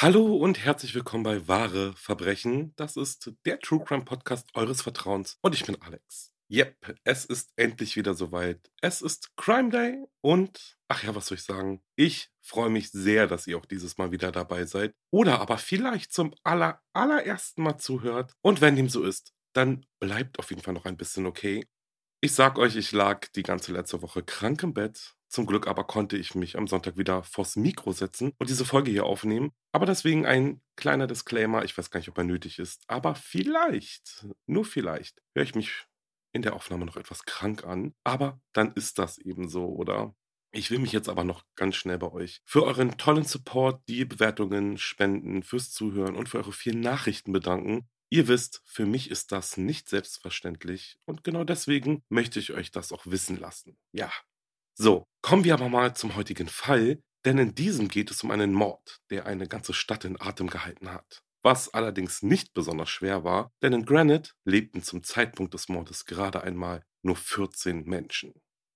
Hallo und herzlich willkommen bei Wahre Verbrechen. Das ist der True Crime Podcast eures Vertrauens und ich bin Alex. Yep, es ist endlich wieder soweit. Es ist Crime Day und, ach ja, was soll ich sagen? Ich freue mich sehr, dass ihr auch dieses Mal wieder dabei seid oder aber vielleicht zum aller, allerersten Mal zuhört. Und wenn dem so ist, dann bleibt auf jeden Fall noch ein bisschen okay. Ich sag euch, ich lag die ganze letzte Woche krank im Bett. Zum Glück aber konnte ich mich am Sonntag wieder vors Mikro setzen und diese Folge hier aufnehmen. Aber deswegen ein kleiner Disclaimer. Ich weiß gar nicht, ob er nötig ist. Aber vielleicht, nur vielleicht, höre ich mich in der Aufnahme noch etwas krank an. Aber dann ist das eben so, oder? Ich will mich jetzt aber noch ganz schnell bei euch für euren tollen Support, die Bewertungen, Spenden, fürs Zuhören und für eure vielen Nachrichten bedanken. Ihr wisst, für mich ist das nicht selbstverständlich und genau deswegen möchte ich euch das auch wissen lassen. Ja. So, kommen wir aber mal zum heutigen Fall, denn in diesem geht es um einen Mord, der eine ganze Stadt in Atem gehalten hat. Was allerdings nicht besonders schwer war, denn in Granite lebten zum Zeitpunkt des Mordes gerade einmal nur 14 Menschen.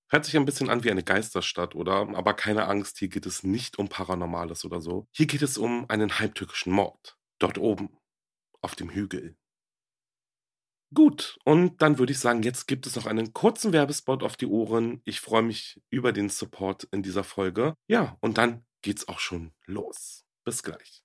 Hört sich ein bisschen an wie eine Geisterstadt, oder? Aber keine Angst, hier geht es nicht um Paranormales oder so. Hier geht es um einen halbtückischen Mord. Dort oben, auf dem Hügel. Gut, und dann würde ich sagen, jetzt gibt es noch einen kurzen Werbespot auf die Ohren. Ich freue mich über den Support in dieser Folge. Ja, und dann geht's auch schon los. Bis gleich.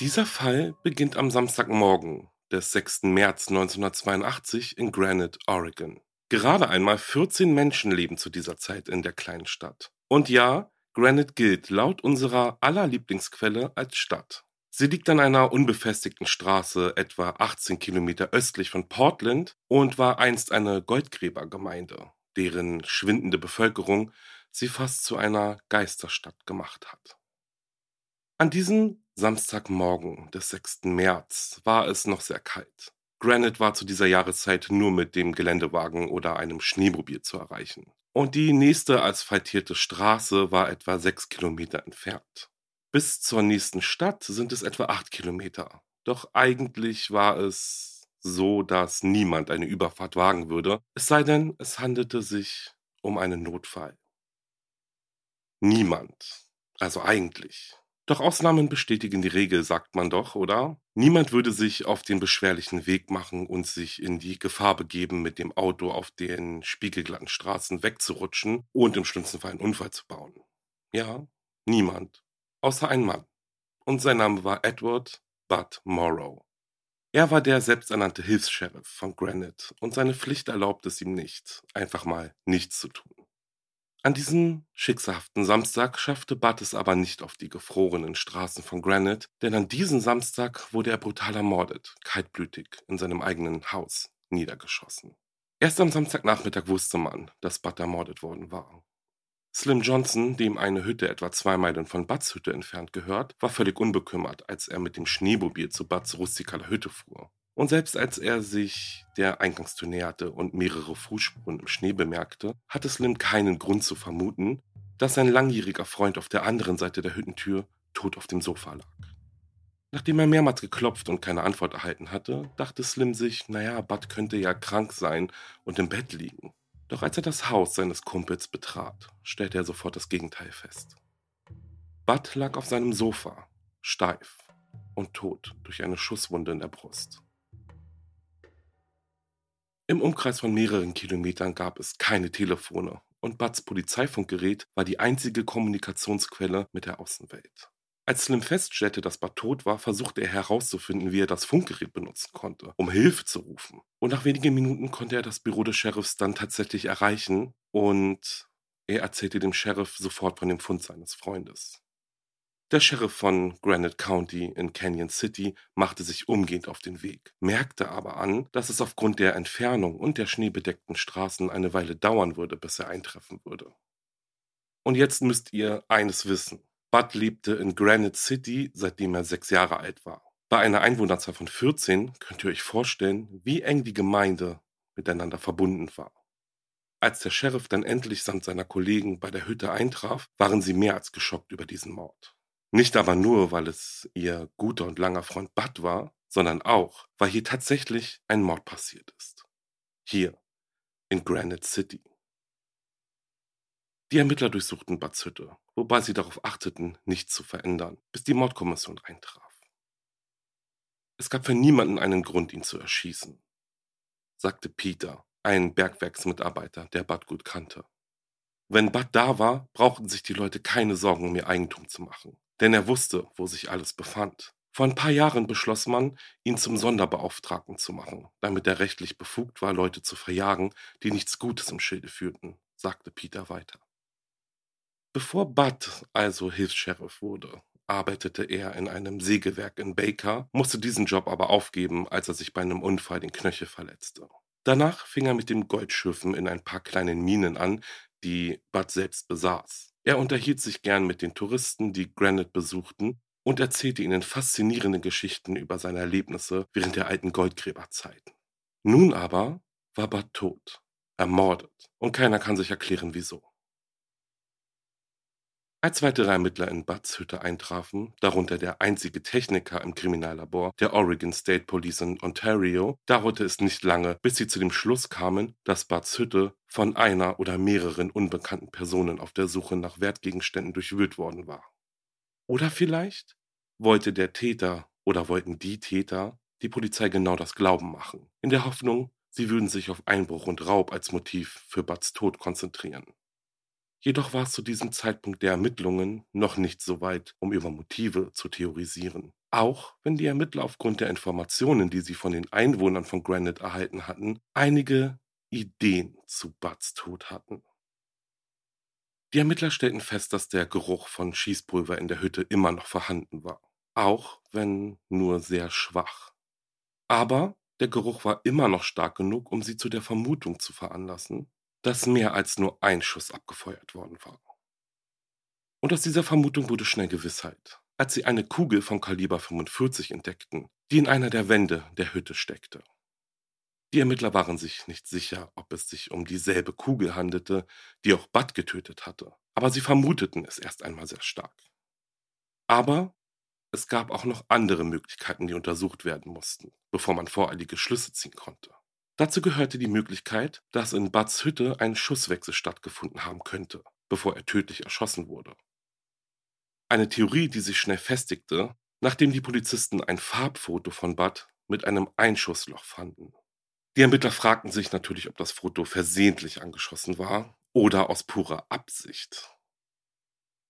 Dieser Fall beginnt am Samstagmorgen des 6. März 1982 in Granite, Oregon. Gerade einmal 14 Menschen leben zu dieser Zeit in der kleinen Stadt. Und ja, Granite gilt laut unserer aller Lieblingsquelle als Stadt. Sie liegt an einer unbefestigten Straße etwa 18 Kilometer östlich von Portland und war einst eine Goldgräbergemeinde, deren schwindende Bevölkerung sie fast zu einer Geisterstadt gemacht hat. An diesem Samstagmorgen des 6. März war es noch sehr kalt. Granite war zu dieser Jahreszeit nur mit dem Geländewagen oder einem Schneemobil zu erreichen. Und die nächste asphaltierte Straße war etwa sechs Kilometer entfernt. Bis zur nächsten Stadt sind es etwa acht Kilometer. Doch eigentlich war es so, dass niemand eine Überfahrt wagen würde, es sei denn, es handelte sich um einen Notfall. Niemand. Also eigentlich. Doch Ausnahmen bestätigen die Regel, sagt man doch, oder? Niemand würde sich auf den beschwerlichen Weg machen und sich in die Gefahr begeben, mit dem Auto auf den spiegelglatten Straßen wegzurutschen und im schlimmsten Fall einen Unfall zu bauen. Ja, niemand. Außer ein Mann. Und sein Name war Edward Bud Morrow. Er war der selbsternannte Hilfs-Sheriff von Granite und seine Pflicht erlaubt es ihm nicht, einfach mal nichts zu tun. An diesem schicksalhaften Samstag schaffte Bud es aber nicht auf die gefrorenen Straßen von Granite, denn an diesem Samstag wurde er brutal ermordet, kaltblütig, in seinem eigenen Haus, niedergeschossen. Erst am Samstagnachmittag wusste man, dass Bud ermordet worden war. Slim Johnson, dem eine Hütte etwa zwei Meilen von Buds Hütte entfernt gehört, war völlig unbekümmert, als er mit dem Schneemobil zu Buds rustikaler Hütte fuhr. Und selbst als er sich der Eingangstür näherte und mehrere Fußspuren im Schnee bemerkte, hatte Slim keinen Grund zu vermuten, dass sein langjähriger Freund auf der anderen Seite der Hüttentür tot auf dem Sofa lag. Nachdem er mehrmals geklopft und keine Antwort erhalten hatte, dachte Slim sich, naja, Bud könnte ja krank sein und im Bett liegen. Doch als er das Haus seines Kumpels betrat, stellte er sofort das Gegenteil fest. Bud lag auf seinem Sofa, steif und tot durch eine Schusswunde in der Brust. Im Umkreis von mehreren Kilometern gab es keine Telefone und Buds Polizeifunkgerät war die einzige Kommunikationsquelle mit der Außenwelt. Als Slim feststellte, dass Bud tot war, versuchte er herauszufinden, wie er das Funkgerät benutzen konnte, um Hilfe zu rufen. Und nach wenigen Minuten konnte er das Büro des Sheriffs dann tatsächlich erreichen und er erzählte dem Sheriff sofort von dem Fund seines Freundes. Der Sheriff von Granite County in Canyon City machte sich umgehend auf den Weg, merkte aber an, dass es aufgrund der Entfernung und der schneebedeckten Straßen eine Weile dauern würde, bis er eintreffen würde. Und jetzt müsst ihr eines wissen. Bud lebte in Granite City, seitdem er sechs Jahre alt war. Bei einer Einwohnerzahl von 14 könnt ihr euch vorstellen, wie eng die Gemeinde miteinander verbunden war. Als der Sheriff dann endlich samt seiner Kollegen bei der Hütte eintraf, waren sie mehr als geschockt über diesen Mord. Nicht aber nur, weil es ihr guter und langer Freund Bud war, sondern auch, weil hier tatsächlich ein Mord passiert ist. Hier, in Granite City. Die Ermittler durchsuchten Buds Hütte, wobei sie darauf achteten, nichts zu verändern, bis die Mordkommission eintraf. Es gab für niemanden einen Grund, ihn zu erschießen, sagte Peter, ein Bergwerksmitarbeiter, der Bud gut kannte. Wenn Bud da war, brauchten sich die Leute keine Sorgen um ihr Eigentum zu machen denn er wusste, wo sich alles befand. Vor ein paar Jahren beschloss man, ihn zum Sonderbeauftragten zu machen, damit er rechtlich befugt war, Leute zu verjagen, die nichts Gutes im Schilde führten, sagte Peter weiter. Bevor Bud also Hilfs-Sheriff wurde, arbeitete er in einem Sägewerk in Baker, musste diesen Job aber aufgeben, als er sich bei einem Unfall den Knöchel verletzte. Danach fing er mit dem Goldschürfen in ein paar kleinen Minen an, die Bud selbst besaß. Er unterhielt sich gern mit den Touristen, die Granite besuchten, und erzählte ihnen faszinierende Geschichten über seine Erlebnisse während der alten Goldgräberzeiten. Nun aber war Bud tot, ermordet, und keiner kann sich erklären, wieso. Als weitere Ermittler in Buds Hütte eintrafen, darunter der einzige Techniker im Kriminallabor der Oregon State Police in Ontario, dauerte es nicht lange, bis sie zu dem Schluss kamen, dass Buds Hütte von einer oder mehreren unbekannten Personen auf der Suche nach Wertgegenständen durchwühlt worden war. Oder vielleicht wollte der Täter oder wollten die Täter die Polizei genau das Glauben machen, in der Hoffnung, sie würden sich auf Einbruch und Raub als Motiv für Buds Tod konzentrieren. Jedoch war es zu diesem Zeitpunkt der Ermittlungen noch nicht so weit, um über Motive zu theorisieren. Auch wenn die Ermittler aufgrund der Informationen, die sie von den Einwohnern von Granite erhalten hatten, einige Ideen zu Buds Tod hatten. Die Ermittler stellten fest, dass der Geruch von Schießpulver in der Hütte immer noch vorhanden war, auch wenn nur sehr schwach. Aber der Geruch war immer noch stark genug, um sie zu der Vermutung zu veranlassen, dass mehr als nur ein Schuss abgefeuert worden war. Und aus dieser Vermutung wurde schnell Gewissheit, als sie eine Kugel vom Kaliber 45 entdeckten, die in einer der Wände der Hütte steckte. Die Ermittler waren sich nicht sicher, ob es sich um dieselbe Kugel handelte, die auch Bud getötet hatte, aber sie vermuteten es erst einmal sehr stark. Aber es gab auch noch andere Möglichkeiten, die untersucht werden mussten, bevor man voreilige Schlüsse ziehen konnte. Dazu gehörte die Möglichkeit, dass in Buds Hütte ein Schusswechsel stattgefunden haben könnte, bevor er tödlich erschossen wurde. Eine Theorie, die sich schnell festigte, nachdem die Polizisten ein Farbfoto von Bud mit einem Einschussloch fanden. Die Ermittler fragten sich natürlich, ob das Foto versehentlich angeschossen war oder aus purer Absicht.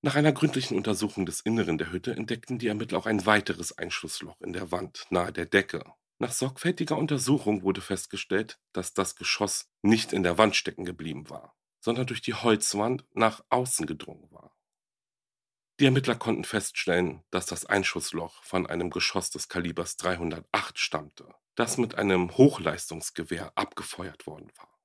Nach einer gründlichen Untersuchung des Inneren der Hütte entdeckten die Ermittler auch ein weiteres Einschussloch in der Wand nahe der Decke, nach sorgfältiger Untersuchung wurde festgestellt, dass das Geschoss nicht in der Wand stecken geblieben war, sondern durch die Holzwand nach außen gedrungen war. Die Ermittler konnten feststellen, dass das Einschussloch von einem Geschoss des Kalibers 308 stammte, das mit einem Hochleistungsgewehr abgefeuert worden war.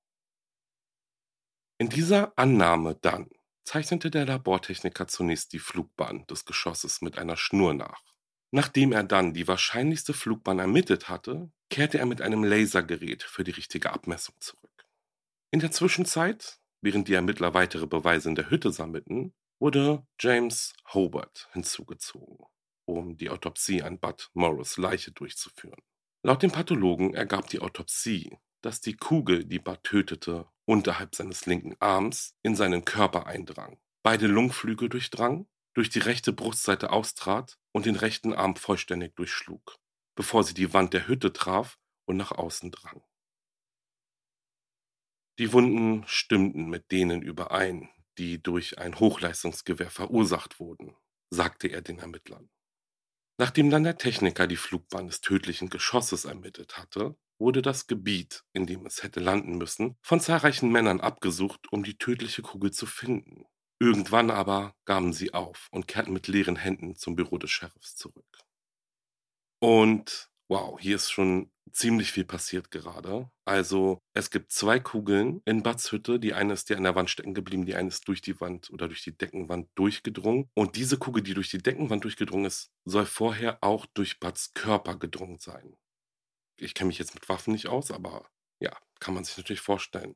In dieser Annahme dann zeichnete der Labortechniker zunächst die Flugbahn des Geschosses mit einer Schnur nach. Nachdem er dann die wahrscheinlichste Flugbahn ermittelt hatte, kehrte er mit einem Lasergerät für die richtige Abmessung zurück. In der Zwischenzeit während die Ermittler weitere Beweise in der Hütte sammelten, wurde James Hobart hinzugezogen, um die Autopsie an Bud Morrows Leiche durchzuführen. Laut dem Pathologen ergab die Autopsie, dass die Kugel, die Bud tötete, unterhalb seines linken Arms in seinen Körper eindrang, beide Lungenflügel durchdrang, durch die rechte Brustseite austrat und den rechten Arm vollständig durchschlug, bevor sie die Wand der Hütte traf und nach außen drang. Die Wunden stimmten mit denen überein, die durch ein Hochleistungsgewehr verursacht wurden, sagte er den Ermittlern. Nachdem dann der Techniker die Flugbahn des tödlichen Geschosses ermittelt hatte, wurde das Gebiet, in dem es hätte landen müssen, von zahlreichen Männern abgesucht, um die tödliche Kugel zu finden. Irgendwann aber gaben sie auf und kehrten mit leeren Händen zum Büro des Sheriffs zurück. Und wow, hier ist schon ziemlich viel passiert gerade. Also es gibt zwei Kugeln in Buds Hütte. Die eine ist ja an der Wand stecken geblieben, die eine ist durch die Wand oder durch die Deckenwand durchgedrungen. Und diese Kugel, die durch die Deckenwand durchgedrungen ist, soll vorher auch durch Buds Körper gedrungen sein. Ich kenne mich jetzt mit Waffen nicht aus, aber ja, kann man sich natürlich vorstellen.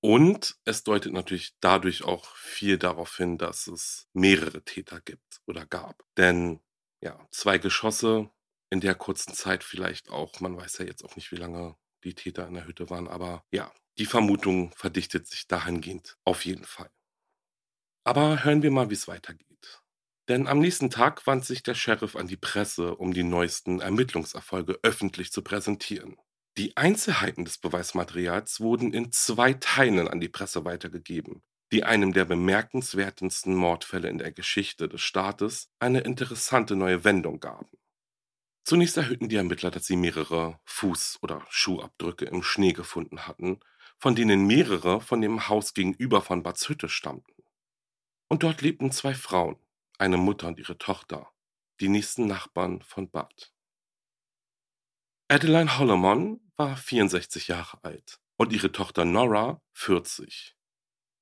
Und es deutet natürlich dadurch auch viel darauf hin, dass es mehrere Täter gibt oder gab. Denn ja, zwei Geschosse in der kurzen Zeit vielleicht auch, man weiß ja jetzt auch nicht, wie lange die Täter in der Hütte waren, aber ja, die Vermutung verdichtet sich dahingehend auf jeden Fall. Aber hören wir mal, wie es weitergeht. Denn am nächsten Tag wandte sich der Sheriff an die Presse, um die neuesten Ermittlungserfolge öffentlich zu präsentieren. Die Einzelheiten des Beweismaterials wurden in zwei Teilen an die Presse weitergegeben, die einem der bemerkenswertesten Mordfälle in der Geschichte des Staates eine interessante neue Wendung gaben. Zunächst erhöhten die Ermittler, dass sie mehrere Fuß- oder Schuhabdrücke im Schnee gefunden hatten, von denen mehrere von dem Haus gegenüber von Bads Hütte stammten. Und dort lebten zwei Frauen, eine Mutter und ihre Tochter, die nächsten Nachbarn von Bud. Adeline Holloman war 64 Jahre alt und ihre Tochter Nora 40.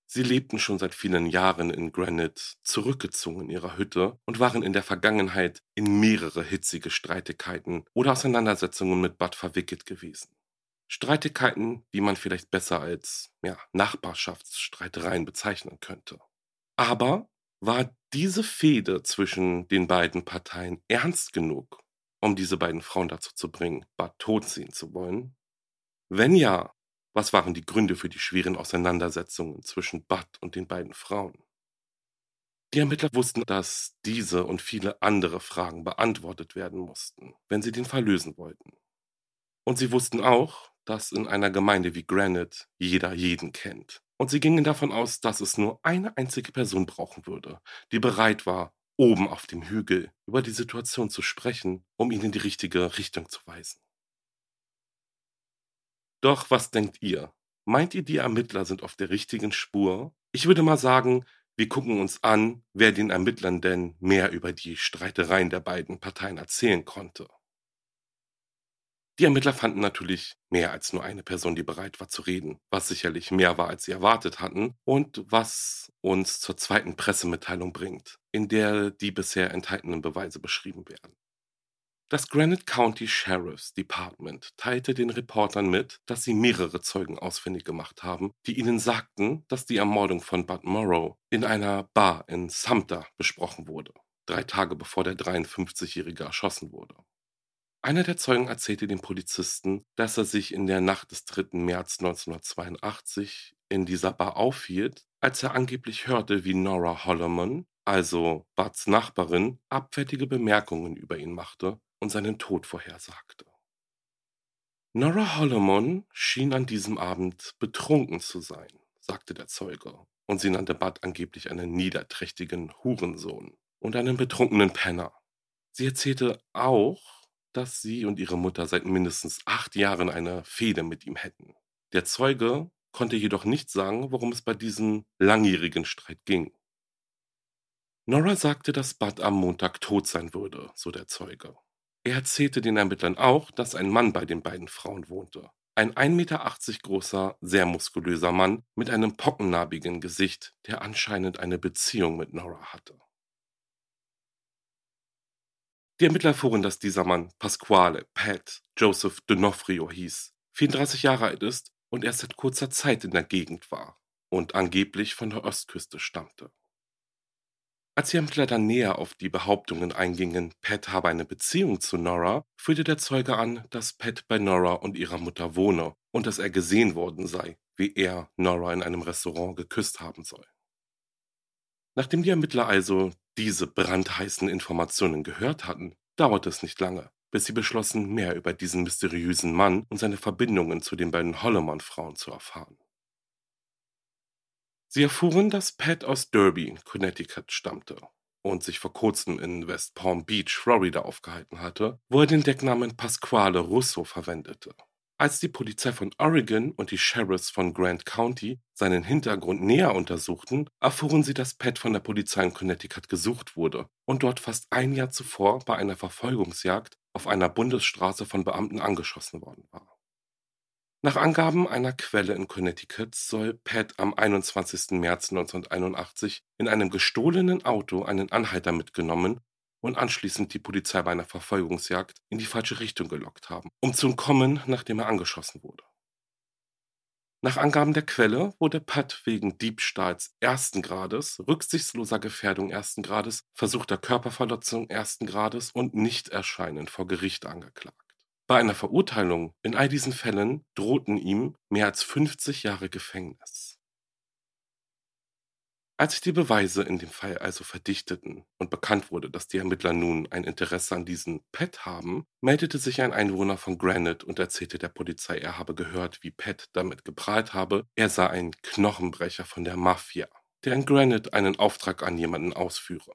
Sie lebten schon seit vielen Jahren in Granite, zurückgezogen in ihrer Hütte und waren in der Vergangenheit in mehrere hitzige Streitigkeiten oder Auseinandersetzungen mit Bud verwickelt gewesen. Streitigkeiten, die man vielleicht besser als ja, Nachbarschaftsstreitereien bezeichnen könnte. Aber war diese Fehde zwischen den beiden Parteien ernst genug, um diese beiden Frauen dazu zu bringen, Bud tot sehen zu wollen? Wenn ja, was waren die Gründe für die schweren Auseinandersetzungen zwischen Bud und den beiden Frauen? Die Ermittler wussten, dass diese und viele andere Fragen beantwortet werden mussten, wenn sie den Fall lösen wollten. Und sie wussten auch, dass in einer Gemeinde wie Granite jeder jeden kennt. Und sie gingen davon aus, dass es nur eine einzige Person brauchen würde, die bereit war, oben auf dem Hügel über die Situation zu sprechen, um ihn in die richtige Richtung zu weisen. Doch was denkt ihr? Meint ihr, die Ermittler sind auf der richtigen Spur? Ich würde mal sagen, wir gucken uns an, wer den Ermittlern denn mehr über die Streitereien der beiden Parteien erzählen konnte. Die Ermittler fanden natürlich mehr als nur eine Person, die bereit war zu reden, was sicherlich mehr war, als sie erwartet hatten und was uns zur zweiten Pressemitteilung bringt, in der die bisher enthaltenen Beweise beschrieben werden. Das Granite County Sheriff's Department teilte den Reportern mit, dass sie mehrere Zeugen ausfindig gemacht haben, die ihnen sagten, dass die Ermordung von Bud Morrow in einer Bar in Sumter besprochen wurde, drei Tage bevor der 53-Jährige erschossen wurde. Einer der Zeugen erzählte dem Polizisten, dass er sich in der Nacht des 3. März 1982 in dieser Bar aufhielt, als er angeblich hörte, wie Nora Holloman, also Buds Nachbarin, abfällige Bemerkungen über ihn machte und seinen Tod vorhersagte. Nora Holloman schien an diesem Abend betrunken zu sein, sagte der Zeuge, und sie nannte Bud angeblich einen niederträchtigen Hurensohn und einen betrunkenen Penner. Sie erzählte auch, dass sie und ihre Mutter seit mindestens acht Jahren eine Fehde mit ihm hätten. Der Zeuge konnte jedoch nicht sagen, worum es bei diesem langjährigen Streit ging. Nora sagte, dass Bud am Montag tot sein würde, so der Zeuge. Er erzählte den Ermittlern auch, dass ein Mann bei den beiden Frauen wohnte. Ein 1,80 Meter großer, sehr muskulöser Mann mit einem pockennarbigen Gesicht, der anscheinend eine Beziehung mit Nora hatte. Die Ermittler erfuhren, dass dieser Mann Pasquale Pat Joseph D'Onofrio hieß, 34 Jahre alt ist und erst seit kurzer Zeit in der Gegend war. und angeblich von der Ostküste stammte. Als die Ermittler dann näher auf die Behauptungen eingingen, Pat habe eine Beziehung zu Nora, führte der Zeuge an, dass Pat bei Nora und ihrer Mutter wohne und dass er gesehen worden sei, wie er Nora in einem Restaurant geküsst haben soll. Nachdem die Ermittler also diese brandheißen Informationen gehört hatten, dauerte es nicht lange, bis sie beschlossen, mehr über diesen mysteriösen Mann und seine Verbindungen zu den beiden Holloman-Frauen zu erfahren. Sie erfuhren, dass Pat aus Derby, Connecticut stammte und sich vor kurzem in West Palm Beach, Florida aufgehalten hatte, wo er den Decknamen Pasquale Russo verwendete. Als die Polizei von Oregon und die Sheriffs von Grant County seinen Hintergrund näher untersuchten, erfuhren sie, dass Pat von der Polizei in Connecticut gesucht wurde und dort fast ein Jahr zuvor bei einer Verfolgungsjagd auf einer Bundesstraße von Beamten angeschossen worden war. Nach Angaben einer Quelle in Connecticut soll Pat am 21. März 1981 in einem gestohlenen Auto einen Anhalter mitgenommen und anschließend die Polizei bei einer Verfolgungsjagd in die falsche Richtung gelockt haben, um zu entkommen, nachdem er angeschossen wurde. Nach Angaben der Quelle wurde Pat wegen Diebstahls ersten Grades, rücksichtsloser Gefährdung ersten Grades, versuchter Körperverletzung ersten Grades und Nichterscheinen vor Gericht angeklagt. Bei einer Verurteilung in all diesen Fällen drohten ihm mehr als 50 Jahre Gefängnis. Als sich die Beweise in dem Fall also verdichteten und bekannt wurde, dass die Ermittler nun ein Interesse an diesem Pet haben, meldete sich ein Einwohner von Granite und erzählte der Polizei, er habe gehört, wie Pet damit geprahlt habe, er sei ein Knochenbrecher von der Mafia, der in Granite einen Auftrag an jemanden ausführe.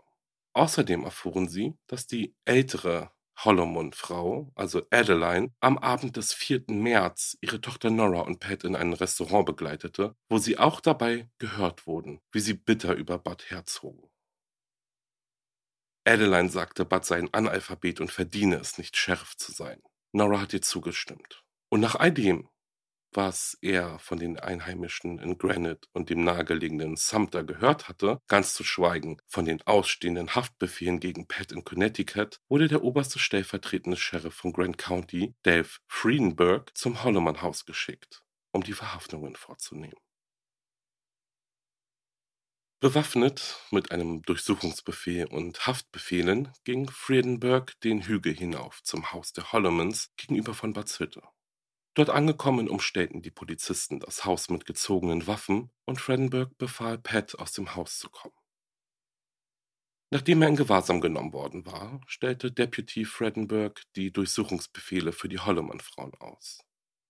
Außerdem erfuhren sie, dass die ältere Hollomund-Frau, also Adeline, am Abend des 4. März ihre Tochter Nora und Pat in ein Restaurant begleitete, wo sie auch dabei gehört wurden, wie sie bitter über Bud herzogen. Adeline sagte, Bud sei ein Analphabet und verdiene es nicht, Sheriff zu sein. Nora hat ihr zugestimmt. Und nach all dem was er von den Einheimischen in Granite und dem nahegelegenen Sumter gehört hatte, ganz zu schweigen von den ausstehenden Haftbefehlen gegen Pat in Connecticut, wurde der oberste stellvertretende Sheriff von Grant County, Dave Friedenberg, zum Holloman-Haus geschickt, um die Verhaftungen vorzunehmen. Bewaffnet mit einem Durchsuchungsbefehl und Haftbefehlen ging Friedenberg den Hügel hinauf zum Haus der Hollomans gegenüber von Bad. Dort angekommen umstellten die Polizisten das Haus mit gezogenen Waffen und Fredenberg befahl Pat, aus dem Haus zu kommen. Nachdem er in Gewahrsam genommen worden war, stellte Deputy Fredenberg die Durchsuchungsbefehle für die Holloman-Frauen aus.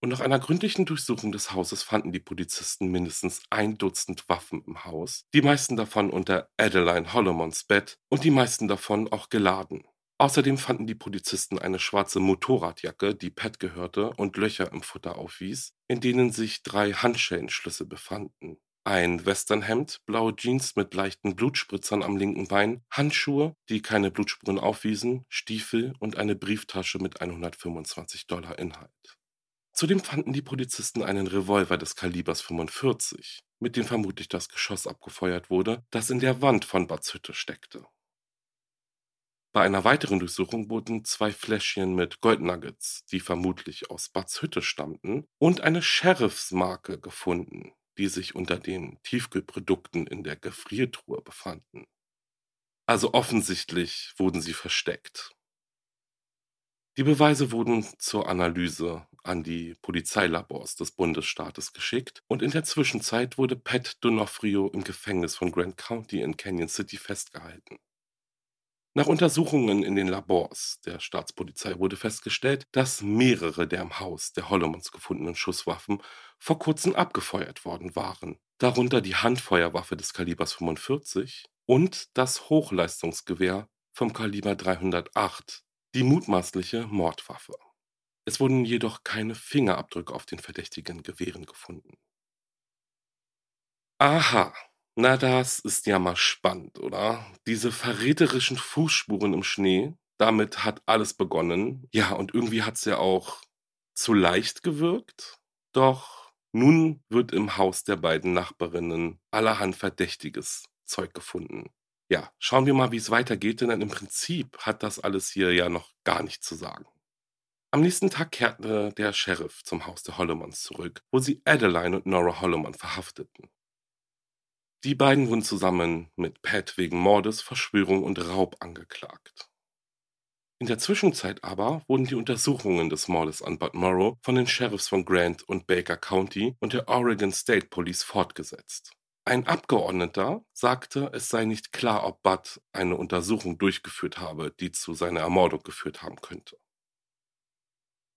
Und nach einer gründlichen Durchsuchung des Hauses fanden die Polizisten mindestens ein Dutzend Waffen im Haus, die meisten davon unter Adeline Hollomans Bett und die meisten davon auch geladen. Außerdem fanden die Polizisten eine schwarze Motorradjacke, die Pat gehörte und Löcher im Futter aufwies, in denen sich drei Handschellenschlüsse befanden. Ein Westernhemd, blaue Jeans mit leichten Blutspritzern am linken Bein, Handschuhe, die keine Blutspuren aufwiesen, Stiefel und eine Brieftasche mit 125 Dollar Inhalt. Zudem fanden die Polizisten einen Revolver des Kalibers 45, mit dem vermutlich das Geschoss abgefeuert wurde, das in der Wand von Bats Hütte steckte. Bei einer weiteren Durchsuchung wurden zwei Fläschchen mit Goldnuggets, die vermutlich aus Buds Hütte stammten, und eine Sheriffsmarke gefunden, die sich unter den Tiefkühlprodukten in der Gefriertruhe befanden. Also offensichtlich wurden sie versteckt. Die Beweise wurden zur Analyse an die Polizeilabors des Bundesstaates geschickt und in der Zwischenzeit wurde Pat Donofrio im Gefängnis von Grant County in Canyon City festgehalten. Nach Untersuchungen in den Labors der Staatspolizei wurde festgestellt, dass mehrere der im Haus der Hollomans gefundenen Schusswaffen vor kurzem abgefeuert worden waren, darunter die Handfeuerwaffe des Kalibers 45 und das Hochleistungsgewehr vom Kaliber 308, die mutmaßliche Mordwaffe. Es wurden jedoch keine Fingerabdrücke auf den verdächtigen Gewehren gefunden. Aha, na, das ist ja mal spannend, oder? Diese verräterischen Fußspuren im Schnee, damit hat alles begonnen. Ja, und irgendwie hat's ja auch zu leicht gewirkt. Doch nun wird im Haus der beiden Nachbarinnen allerhand verdächtiges Zeug gefunden. Ja, schauen wir mal, wie es weitergeht, denn im Prinzip hat das alles hier ja noch gar nichts zu sagen. Am nächsten Tag kehrte der Sheriff zum Haus der Hollomans zurück, wo sie Adeline und Nora Holloman verhafteten. Die beiden wurden zusammen mit Pat wegen Mordes, Verschwörung und Raub angeklagt. In der Zwischenzeit aber wurden die Untersuchungen des Mordes an Bud Morrow von den Sheriffs von Grant und Baker County und der Oregon State Police fortgesetzt. Ein Abgeordneter sagte, es sei nicht klar, ob Bud eine Untersuchung durchgeführt habe, die zu seiner Ermordung geführt haben könnte.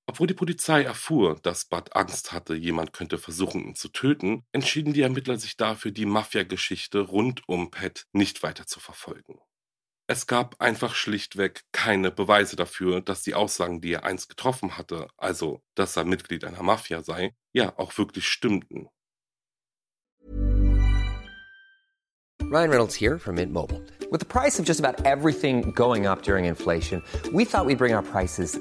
Obwohl die Polizei erfuhr, dass Bud Angst hatte, jemand könnte versuchen, ihn zu töten, entschieden die Ermittler sich dafür, die Mafia-Geschichte rund um Pat nicht weiter zu verfolgen. Es gab einfach schlichtweg keine Beweise dafür, dass die Aussagen, die er einst getroffen hatte, also dass er Mitglied einer Mafia sei, ja auch wirklich stimmten. Ryan Reynolds here from Mint Mobile. With the price of just about everything going up during inflation, we thought we'd bring our prices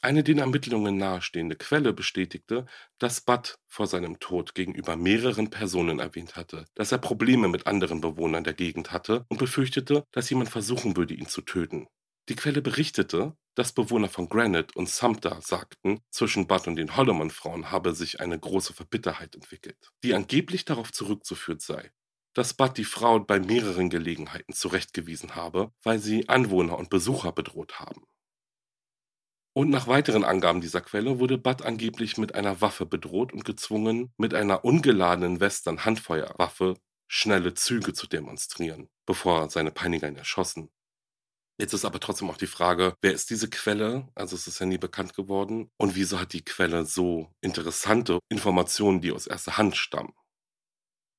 Eine den Ermittlungen nahestehende Quelle bestätigte, dass Bud vor seinem Tod gegenüber mehreren Personen erwähnt hatte, dass er Probleme mit anderen Bewohnern der Gegend hatte und befürchtete, dass jemand versuchen würde, ihn zu töten. Die Quelle berichtete, dass Bewohner von Granite und Sumter sagten, zwischen Bud und den Holloman-Frauen habe sich eine große Verbitterheit entwickelt, die angeblich darauf zurückzuführen sei, dass Bud die Frauen bei mehreren Gelegenheiten zurechtgewiesen habe, weil sie Anwohner und Besucher bedroht haben. Und nach weiteren Angaben dieser Quelle wurde Bud angeblich mit einer Waffe bedroht und gezwungen, mit einer ungeladenen Western-Handfeuerwaffe schnelle Züge zu demonstrieren, bevor seine Peiniger ihn erschossen. Jetzt ist aber trotzdem auch die Frage, wer ist diese Quelle? Also es ist ja nie bekannt geworden. Und wieso hat die Quelle so interessante Informationen, die aus erster Hand stammen?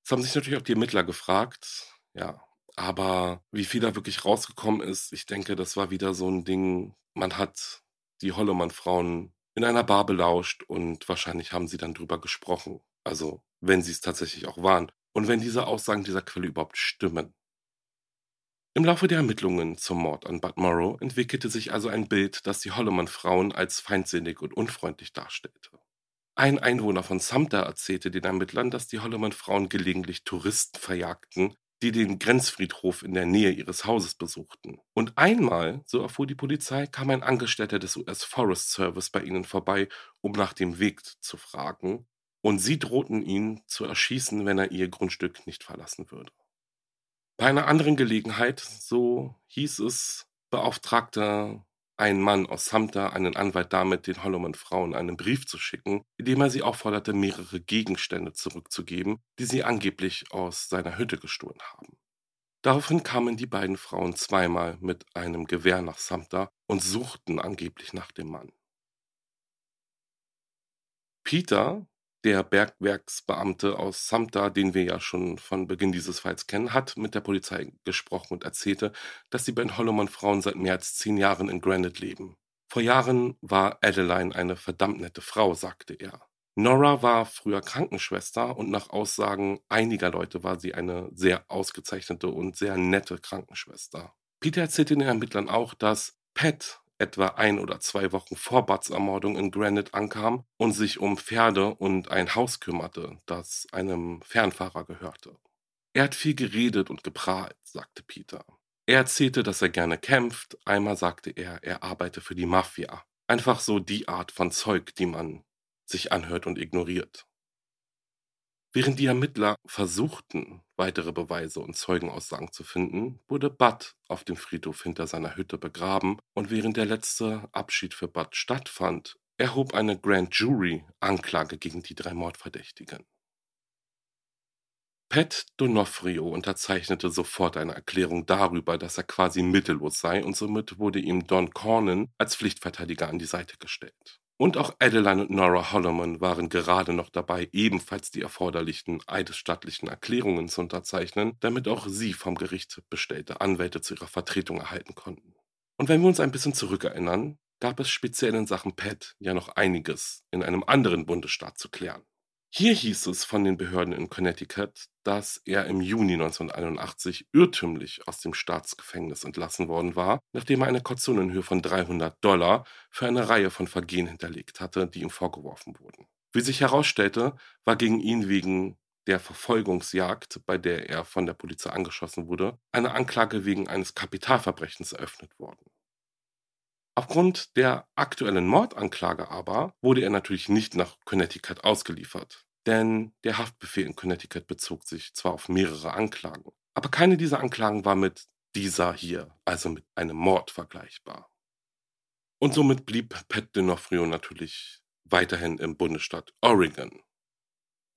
Das haben sich natürlich auch die Ermittler gefragt. Ja, aber wie viel da wirklich rausgekommen ist, ich denke, das war wieder so ein Ding, man hat die Hollomann-Frauen in einer Bar belauscht und wahrscheinlich haben sie dann drüber gesprochen. Also, wenn sie es tatsächlich auch waren. Und wenn diese Aussagen dieser Quelle überhaupt stimmen. Im Laufe der Ermittlungen zum Mord an Bud Morrow entwickelte sich also ein Bild, das die Holloman-Frauen als feindsinnig und unfreundlich darstellte. Ein Einwohner von Sumter erzählte den Ermittlern, dass die Holloman-Frauen gelegentlich Touristen verjagten, die den Grenzfriedhof in der Nähe ihres Hauses besuchten. Und einmal, so erfuhr die Polizei, kam ein Angestellter des US Forest Service bei ihnen vorbei, um nach dem Weg zu fragen, und sie drohten ihn zu erschießen, wenn er ihr Grundstück nicht verlassen würde. Bei einer anderen Gelegenheit, so hieß es, beauftragte ein Mann aus Sumter einen Anwalt damit, den Holloman-Frauen einen Brief zu schicken, in dem er sie aufforderte, mehrere Gegenstände zurückzugeben, die sie angeblich aus seiner Hütte gestohlen haben. Daraufhin kamen die beiden Frauen zweimal mit einem Gewehr nach Sumter und suchten angeblich nach dem Mann. Peter, der Bergwerksbeamte aus Sumter, den wir ja schon von Beginn dieses Falls kennen, hat mit der Polizei gesprochen und erzählte, dass die beiden Holloman-Frauen seit mehr als zehn Jahren in Granite leben. Vor Jahren war Adeline eine verdammt nette Frau, sagte er. Nora war früher Krankenschwester und nach Aussagen einiger Leute war sie eine sehr ausgezeichnete und sehr nette Krankenschwester. Peter erzählte den Ermittlern auch, dass Pat etwa ein oder zwei Wochen vor Buds Ermordung in Granite ankam und sich um Pferde und ein Haus kümmerte, das einem Fernfahrer gehörte. Er hat viel geredet und geprahlt, sagte Peter. Er erzählte, dass er gerne kämpft, einmal sagte er, er arbeite für die Mafia. Einfach so die Art von Zeug, die man sich anhört und ignoriert. Während die Ermittler versuchten, weitere Beweise und Zeugenaussagen zu finden, wurde Bud auf dem Friedhof hinter seiner Hütte begraben und während der letzte Abschied für Bud stattfand, erhob eine Grand Jury Anklage gegen die drei Mordverdächtigen. Pat Donofrio unterzeichnete sofort eine Erklärung darüber, dass er quasi mittellos sei und somit wurde ihm Don Cornyn als Pflichtverteidiger an die Seite gestellt. Und auch Adeline und Nora Holloman waren gerade noch dabei, ebenfalls die erforderlichen eidesstattlichen Erklärungen zu unterzeichnen, damit auch sie vom Gericht bestellte Anwälte zu ihrer Vertretung erhalten konnten. Und wenn wir uns ein bisschen zurückerinnern, gab es speziell in Sachen Pat ja noch einiges in einem anderen Bundesstaat zu klären. Hier hieß es von den Behörden in Connecticut, dass er im Juni 1981 irrtümlich aus dem Staatsgefängnis entlassen worden war, nachdem er eine Kaution in Höhe von 300 Dollar für eine Reihe von Vergehen hinterlegt hatte, die ihm vorgeworfen wurden. Wie sich herausstellte, war gegen ihn wegen der Verfolgungsjagd, bei der er von der Polizei angeschossen wurde, eine Anklage wegen eines Kapitalverbrechens eröffnet worden. Aufgrund der aktuellen Mordanklage aber wurde er natürlich nicht nach Connecticut ausgeliefert, denn der Haftbefehl in Connecticut bezog sich zwar auf mehrere Anklagen, aber keine dieser Anklagen war mit dieser hier, also mit einem Mord vergleichbar. Und somit blieb Pat D'Onofrio natürlich weiterhin im Bundesstaat Oregon.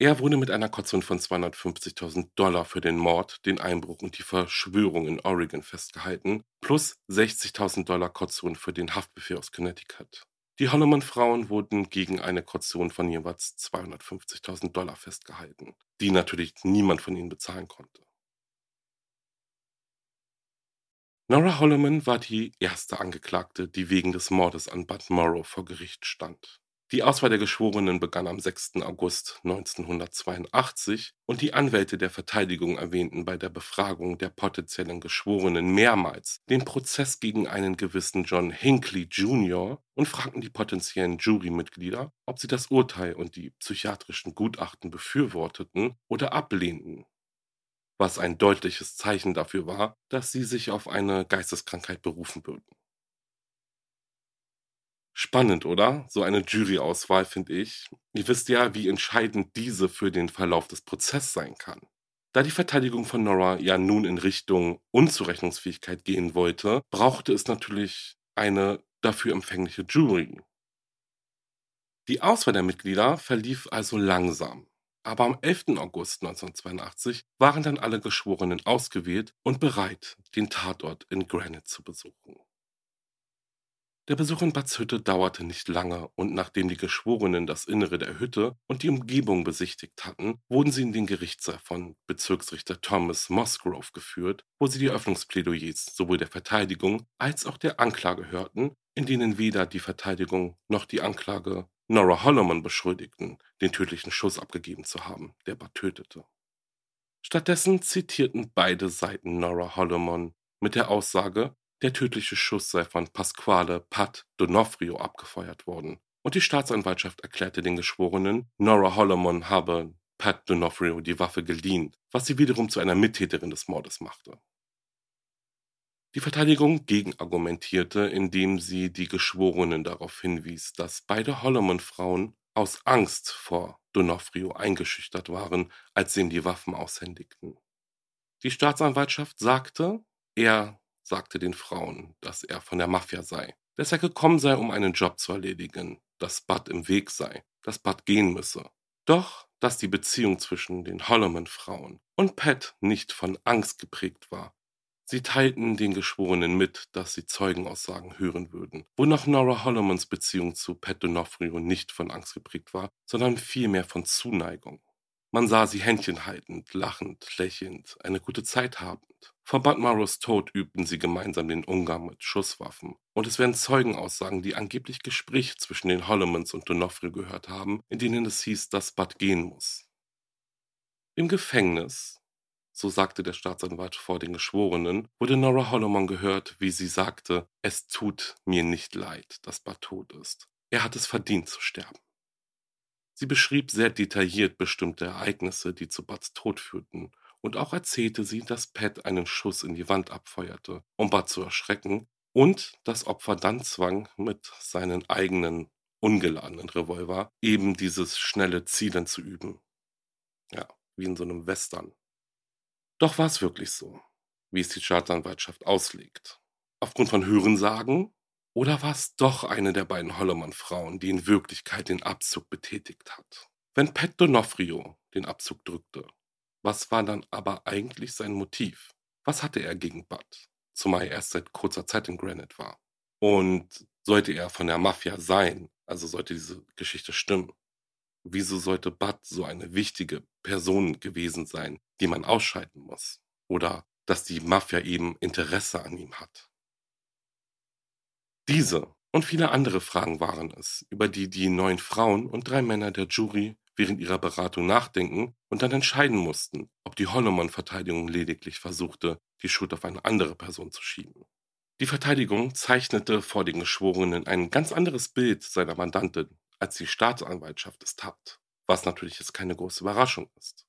Er wurde mit einer Kaution von 250.000 Dollar für den Mord, den Einbruch und die Verschwörung in Oregon festgehalten, plus 60.000 Dollar Kaution für den Haftbefehl aus Connecticut. Die Holloman-Frauen wurden gegen eine Kaution von jeweils 250.000 Dollar festgehalten, die natürlich niemand von ihnen bezahlen konnte. Nora Holloman war die erste Angeklagte, die wegen des Mordes an Bud Morrow vor Gericht stand. Die Auswahl der Geschworenen begann am 6. August 1982 und die Anwälte der Verteidigung erwähnten bei der Befragung der potenziellen Geschworenen mehrmals den Prozess gegen einen gewissen John Hinckley Jr. und fragten die potenziellen Jurymitglieder, ob sie das Urteil und die psychiatrischen Gutachten befürworteten oder ablehnten, was ein deutliches Zeichen dafür war, dass sie sich auf eine Geisteskrankheit berufen würden. Spannend, oder? So eine Juryauswahl, finde ich. Ihr wisst ja, wie entscheidend diese für den Verlauf des Prozesses sein kann. Da die Verteidigung von Nora ja nun in Richtung Unzurechnungsfähigkeit gehen wollte, brauchte es natürlich eine dafür empfängliche Jury. Die Auswahl der Mitglieder verlief also langsam. Aber am 11. August 1982 waren dann alle Geschworenen ausgewählt und bereit, den Tatort in Granite zu besuchen. Der Besuch in Bads Hütte dauerte nicht lange und nachdem die Geschworenen das Innere der Hütte und die Umgebung besichtigt hatten, wurden sie in den Gerichtssaal von Bezirksrichter Thomas Mosgrove geführt, wo sie die Öffnungsplädoyers sowohl der Verteidigung als auch der Anklage hörten, in denen weder die Verteidigung noch die Anklage Nora Holloman beschuldigten, den tödlichen Schuss abgegeben zu haben, der Bud tötete. Stattdessen zitierten beide Seiten Nora Holloman mit der Aussage, der tödliche Schuss sei von Pasquale Pat Donofrio abgefeuert worden, und die Staatsanwaltschaft erklärte den Geschworenen, Nora Holloman habe Pat Donofrio die Waffe geliehen, was sie wiederum zu einer Mittäterin des Mordes machte. Die Verteidigung gegenargumentierte, indem sie die Geschworenen darauf hinwies, dass beide Holloman-Frauen aus Angst vor Donofrio eingeschüchtert waren, als sie ihm die Waffen aushändigten. Die Staatsanwaltschaft sagte, er sagte den Frauen, dass er von der Mafia sei, dass er gekommen sei, um einen Job zu erledigen, dass Bud im Weg sei, dass Bud gehen müsse. Doch, dass die Beziehung zwischen den Holloman-Frauen und Pat nicht von Angst geprägt war. Sie teilten den Geschworenen mit, dass sie Zeugenaussagen hören würden, wonach Nora Hollomans Beziehung zu Pat D'Onofrio nicht von Angst geprägt war, sondern vielmehr von Zuneigung. Man sah sie Händchen haltend, lachend, lächelnd, eine gute Zeit habend. Vor Bud Morrows Tod übten sie gemeinsam den Umgang mit Schusswaffen. Und es werden Zeugenaussagen, die angeblich Gespräche zwischen den Hollomans und Donofrio gehört haben, in denen es hieß, dass Bud gehen muss. Im Gefängnis, so sagte der Staatsanwalt vor den Geschworenen, wurde Nora Holloman gehört, wie sie sagte, es tut mir nicht leid, dass Bud tot ist. Er hat es verdient zu sterben. Sie beschrieb sehr detailliert bestimmte Ereignisse, die zu Buds Tod führten, und auch erzählte sie, dass Pat einen Schuss in die Wand abfeuerte, um Bud zu erschrecken, und das Opfer dann zwang, mit seinen eigenen ungeladenen Revolver eben dieses schnelle Zielen zu üben. Ja, wie in so einem Western. Doch war es wirklich so, wie es die Staatsanwaltschaft auslegt. Aufgrund von Hörensagen oder war es doch eine der beiden Holloman-Frauen, die in Wirklichkeit den Abzug betätigt hat? Wenn Pet Donofrio den Abzug drückte, was war dann aber eigentlich sein Motiv? Was hatte er gegen Bud? Zumal er erst seit kurzer Zeit in Granite war. Und sollte er von der Mafia sein, also sollte diese Geschichte stimmen, wieso sollte Bud so eine wichtige Person gewesen sein, die man ausschalten muss? Oder dass die Mafia eben Interesse an ihm hat? Diese und viele andere Fragen waren es, über die die neun Frauen und drei Männer der Jury während ihrer Beratung nachdenken und dann entscheiden mussten, ob die Holloman-Verteidigung lediglich versuchte, die Schuld auf eine andere Person zu schieben. Die Verteidigung zeichnete vor den Geschworenen ein ganz anderes Bild seiner Mandantin, als die Staatsanwaltschaft es tat, was natürlich jetzt keine große Überraschung ist.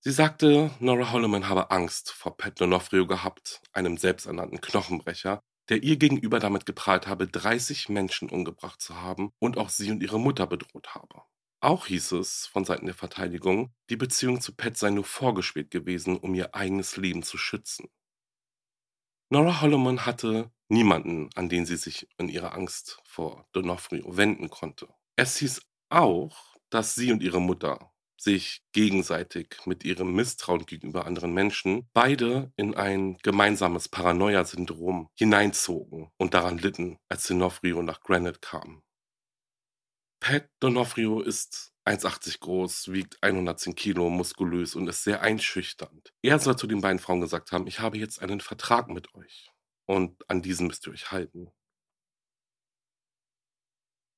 Sie sagte, Nora Holloman habe Angst vor Pat Donofrio gehabt, einem selbsternannten Knochenbrecher, der ihr gegenüber damit geprahlt habe, 30 Menschen umgebracht zu haben und auch sie und ihre Mutter bedroht habe. Auch hieß es von Seiten der Verteidigung, die Beziehung zu Pat sei nur vorgespielt gewesen, um ihr eigenes Leben zu schützen. Nora Holloman hatte niemanden, an den sie sich in ihrer Angst vor Donofrio wenden konnte. Es hieß auch, dass sie und ihre Mutter sich gegenseitig mit ihrem Misstrauen gegenüber anderen Menschen beide in ein gemeinsames Paranoia-Syndrom hineinzogen und daran litten, als Donofrio nach Granite kam. Pat Donofrio ist 1,80 groß, wiegt 110 Kilo, muskulös und ist sehr einschüchternd. Er soll zu den beiden Frauen gesagt haben, ich habe jetzt einen Vertrag mit euch und an diesen müsst ihr euch halten.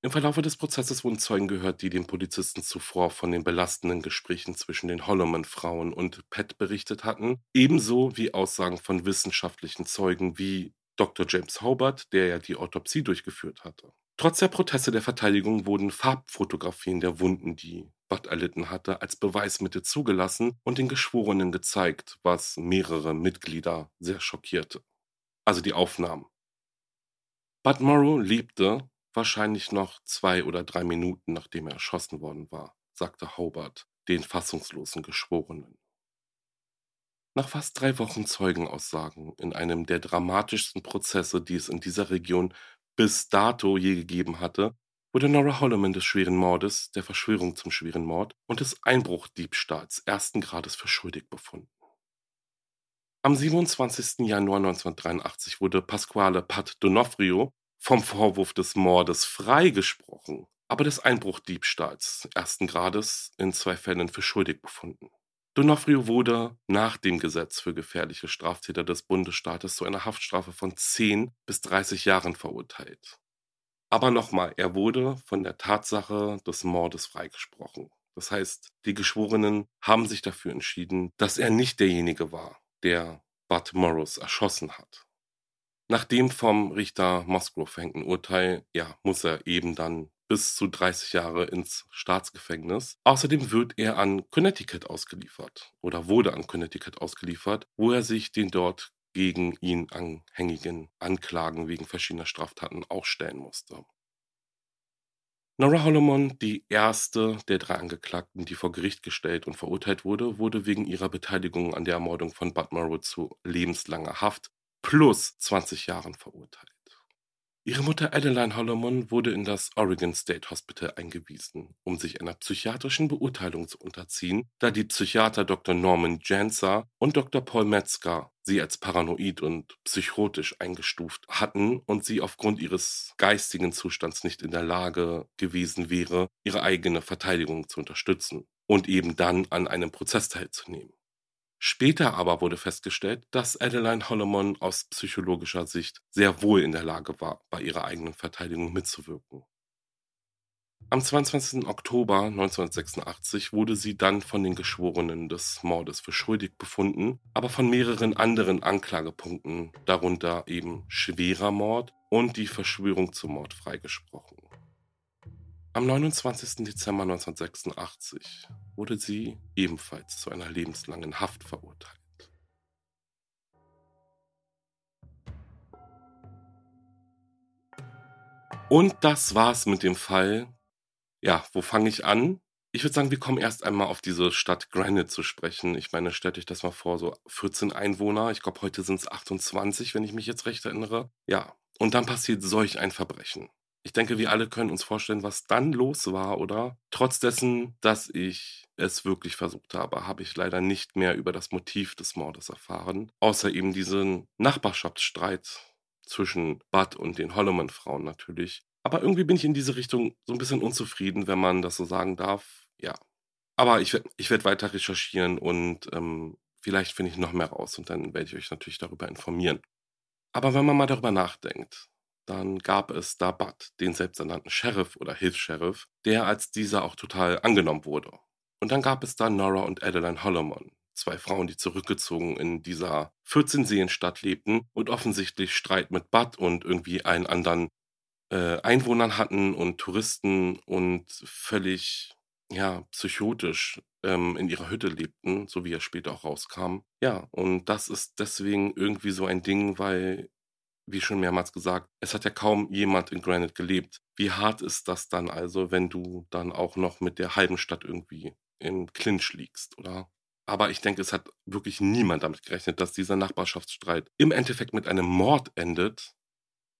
Im Verlaufe des Prozesses wurden Zeugen gehört, die den Polizisten zuvor von den belastenden Gesprächen zwischen den Holloman-Frauen und Pat berichtet hatten, ebenso wie Aussagen von wissenschaftlichen Zeugen wie Dr. James Hobart, der ja die Autopsie durchgeführt hatte. Trotz der Proteste der Verteidigung wurden Farbfotografien der Wunden, die Bud erlitten hatte, als Beweismittel zugelassen und den Geschworenen gezeigt, was mehrere Mitglieder sehr schockierte. Also die Aufnahmen. Bud Morrow lebte Wahrscheinlich noch zwei oder drei Minuten, nachdem er erschossen worden war, sagte Hobart den fassungslosen Geschworenen. Nach fast drei Wochen Zeugenaussagen in einem der dramatischsten Prozesse, die es in dieser Region bis dato je gegeben hatte, wurde Nora Holloman des schweren Mordes, der Verschwörung zum schweren Mord und des Einbruchdiebstahls ersten Grades für schuldig befunden. Am 27. Januar 1983 wurde Pasquale Pat Donofrio vom Vorwurf des Mordes freigesprochen, aber des Einbruchdiebstahls ersten Grades in zwei Fällen für schuldig befunden. Donofrio wurde nach dem Gesetz für gefährliche Straftäter des Bundesstaates zu einer Haftstrafe von 10 bis 30 Jahren verurteilt. Aber nochmal, er wurde von der Tatsache des Mordes freigesprochen. Das heißt, die Geschworenen haben sich dafür entschieden, dass er nicht derjenige war, der Bud Morris erschossen hat. Nach dem vom Richter Musgrove verhängten Urteil, ja, muss er eben dann bis zu 30 Jahre ins Staatsgefängnis. Außerdem wird er an Connecticut ausgeliefert oder wurde an Connecticut ausgeliefert, wo er sich den dort gegen ihn anhängigen Anklagen wegen verschiedener Straftaten auch stellen musste. Nora Holloman, die erste der drei Angeklagten, die vor Gericht gestellt und verurteilt wurde, wurde wegen ihrer Beteiligung an der Ermordung von Bud Morrow zu lebenslanger Haft plus 20 Jahren verurteilt. Ihre Mutter Adeline Holloman wurde in das Oregon State Hospital eingewiesen, um sich einer psychiatrischen Beurteilung zu unterziehen, da die Psychiater Dr. Norman Janser und Dr. Paul Metzger sie als paranoid und psychotisch eingestuft hatten und sie aufgrund ihres geistigen Zustands nicht in der Lage gewesen wäre, ihre eigene Verteidigung zu unterstützen und eben dann an einem Prozess teilzunehmen. Später aber wurde festgestellt, dass Adeline Holloman aus psychologischer Sicht sehr wohl in der Lage war, bei ihrer eigenen Verteidigung mitzuwirken. Am 22. Oktober 1986 wurde sie dann von den Geschworenen des Mordes für schuldig befunden, aber von mehreren anderen Anklagepunkten, darunter eben schwerer Mord und die Verschwörung zum Mord freigesprochen. Am 29. Dezember 1986 wurde sie ebenfalls zu einer lebenslangen Haft verurteilt. Und das war's mit dem Fall. Ja, wo fange ich an? Ich würde sagen, wir kommen erst einmal auf diese Stadt Granite zu sprechen. Ich meine, stellt euch das mal vor, so 14 Einwohner. Ich glaube, heute sind es 28, wenn ich mich jetzt recht erinnere. Ja, und dann passiert solch ein Verbrechen. Ich denke, wir alle können uns vorstellen, was dann los war, oder? Trotz dessen, dass ich es wirklich versucht habe, habe ich leider nicht mehr über das Motiv des Mordes erfahren, außer eben diesen Nachbarschaftsstreit zwischen Bud und den Holloman-Frauen natürlich. Aber irgendwie bin ich in diese Richtung so ein bisschen unzufrieden, wenn man das so sagen darf. Ja. Aber ich, ich werde weiter recherchieren und ähm, vielleicht finde ich noch mehr raus und dann werde ich euch natürlich darüber informieren. Aber wenn man mal darüber nachdenkt, dann gab es da Bud, den selbsternannten Sheriff oder Hilfs-Sheriff, der als dieser auch total angenommen wurde. Und dann gab es da Nora und Adeline Holloman, zwei Frauen, die zurückgezogen in dieser 14-Seenstadt lebten und offensichtlich Streit mit Bud und irgendwie einen anderen äh, Einwohnern hatten und Touristen und völlig ja, psychotisch ähm, in ihrer Hütte lebten, so wie er später auch rauskam. Ja, und das ist deswegen irgendwie so ein Ding, weil, wie schon mehrmals gesagt, es hat ja kaum jemand in Granite gelebt. Wie hart ist das dann also, wenn du dann auch noch mit der halben Stadt irgendwie im Clinch liegst, oder? Aber ich denke, es hat wirklich niemand damit gerechnet, dass dieser Nachbarschaftsstreit im Endeffekt mit einem Mord endet.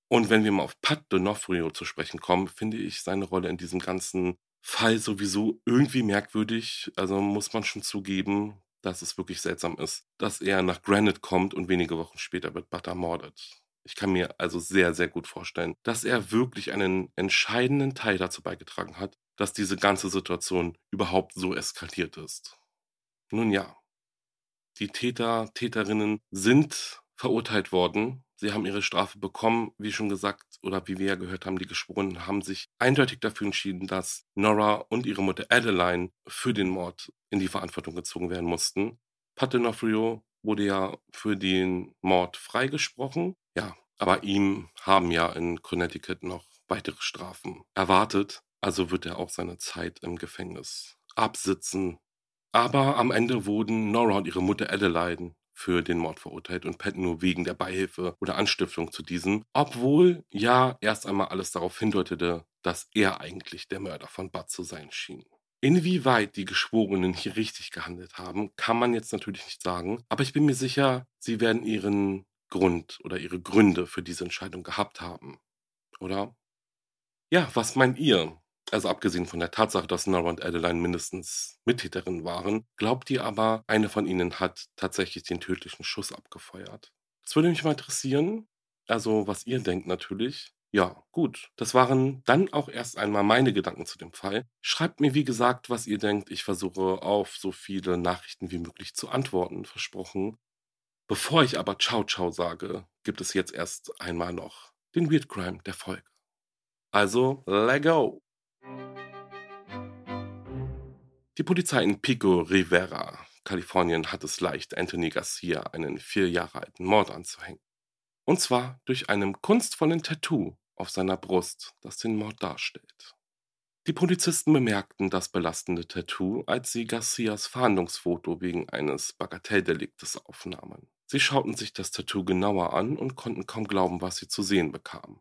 Und wenn wir mal auf Pat D'Onofrio zu sprechen kommen, finde ich seine Rolle in diesem ganzen Fall sowieso irgendwie merkwürdig. Also muss man schon zugeben, dass es wirklich seltsam ist, dass er nach Granite kommt und wenige Wochen später wird Butter ermordet. Ich kann mir also sehr, sehr gut vorstellen, dass er wirklich einen entscheidenden Teil dazu beigetragen hat, dass diese ganze Situation überhaupt so eskaliert ist. Nun ja, die Täter, Täterinnen sind verurteilt worden Sie haben ihre Strafe bekommen, wie schon gesagt, oder wie wir ja gehört haben, die Geschworenen haben sich eindeutig dafür entschieden, dass Nora und ihre Mutter Adeline für den Mord in die Verantwortung gezogen werden mussten. Patenofrio wurde ja für den Mord freigesprochen. Ja, aber ihm haben ja in Connecticut noch weitere Strafen erwartet. Also wird er auch seine Zeit im Gefängnis absitzen. Aber am Ende wurden Nora und ihre Mutter Adeline für den Mord verurteilt und Pat nur wegen der Beihilfe oder Anstiftung zu diesem, obwohl ja erst einmal alles darauf hindeutete, dass er eigentlich der Mörder von Bud zu sein schien. Inwieweit die Geschworenen hier richtig gehandelt haben, kann man jetzt natürlich nicht sagen, aber ich bin mir sicher, sie werden ihren Grund oder ihre Gründe für diese Entscheidung gehabt haben. Oder? Ja, was meint ihr? Also abgesehen von der Tatsache, dass Nora und Adeline mindestens Mittäterinnen waren, glaubt ihr aber, eine von ihnen hat tatsächlich den tödlichen Schuss abgefeuert? Das würde mich mal interessieren. Also, was ihr denkt natürlich. Ja, gut. Das waren dann auch erst einmal meine Gedanken zu dem Fall. Schreibt mir, wie gesagt, was ihr denkt. Ich versuche auf so viele Nachrichten wie möglich zu antworten, versprochen. Bevor ich aber Ciao Ciao sage, gibt es jetzt erst einmal noch den Weird Crime der Folge. Also, let go! Die Polizei in Pico Rivera, Kalifornien, hat es leicht, Anthony Garcia einen vier Jahre alten Mord anzuhängen. Und zwar durch einem kunstvollen Tattoo auf seiner Brust, das den Mord darstellt. Die Polizisten bemerkten das belastende Tattoo, als sie Garcias Fahndungsfoto wegen eines Bagatelldeliktes aufnahmen. Sie schauten sich das Tattoo genauer an und konnten kaum glauben, was sie zu sehen bekamen.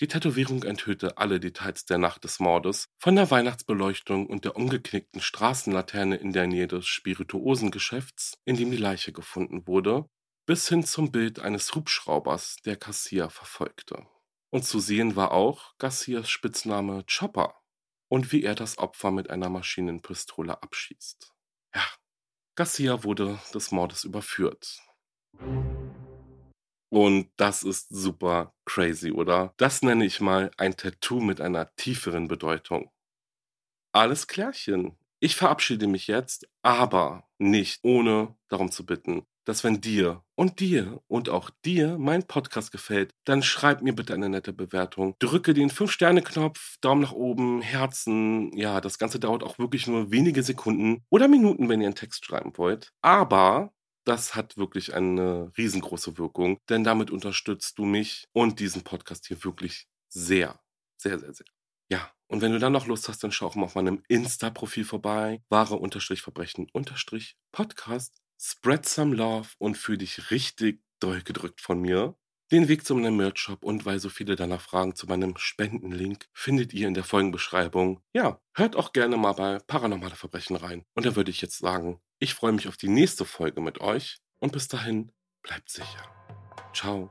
Die Tätowierung enthüllte alle Details der Nacht des Mordes, von der Weihnachtsbeleuchtung und der umgeknickten Straßenlaterne in der Nähe des Spirituosengeschäfts, in dem die Leiche gefunden wurde, bis hin zum Bild eines Hubschraubers, der Garcia verfolgte. Und zu sehen war auch Garcias Spitzname Chopper und wie er das Opfer mit einer Maschinenpistole abschießt. Ja, Garcia wurde des Mordes überführt. Und das ist super crazy, oder? Das nenne ich mal ein Tattoo mit einer tieferen Bedeutung. Alles klärchen. Ich verabschiede mich jetzt, aber nicht ohne darum zu bitten, dass wenn dir und dir und auch dir mein Podcast gefällt, dann schreib mir bitte eine nette Bewertung. Drücke den 5-Sterne-Knopf, Daumen nach oben, Herzen. Ja, das Ganze dauert auch wirklich nur wenige Sekunden oder Minuten, wenn ihr einen Text schreiben wollt. Aber das hat wirklich eine riesengroße Wirkung, denn damit unterstützt du mich und diesen Podcast hier wirklich sehr, sehr, sehr, sehr. Ja, und wenn du dann noch Lust hast, dann schau auch mal auf meinem Insta-Profil vorbei, wahre-verbrechen-podcast. Spread some love und fühl dich richtig doll gedrückt von mir. Den Weg zu meinem Merch-Shop und weil so viele danach fragen zu meinem Spendenlink findet ihr in der Folgenbeschreibung. Ja, hört auch gerne mal bei Paranormale Verbrechen rein. Und da würde ich jetzt sagen, ich freue mich auf die nächste Folge mit euch und bis dahin bleibt sicher. Ciao.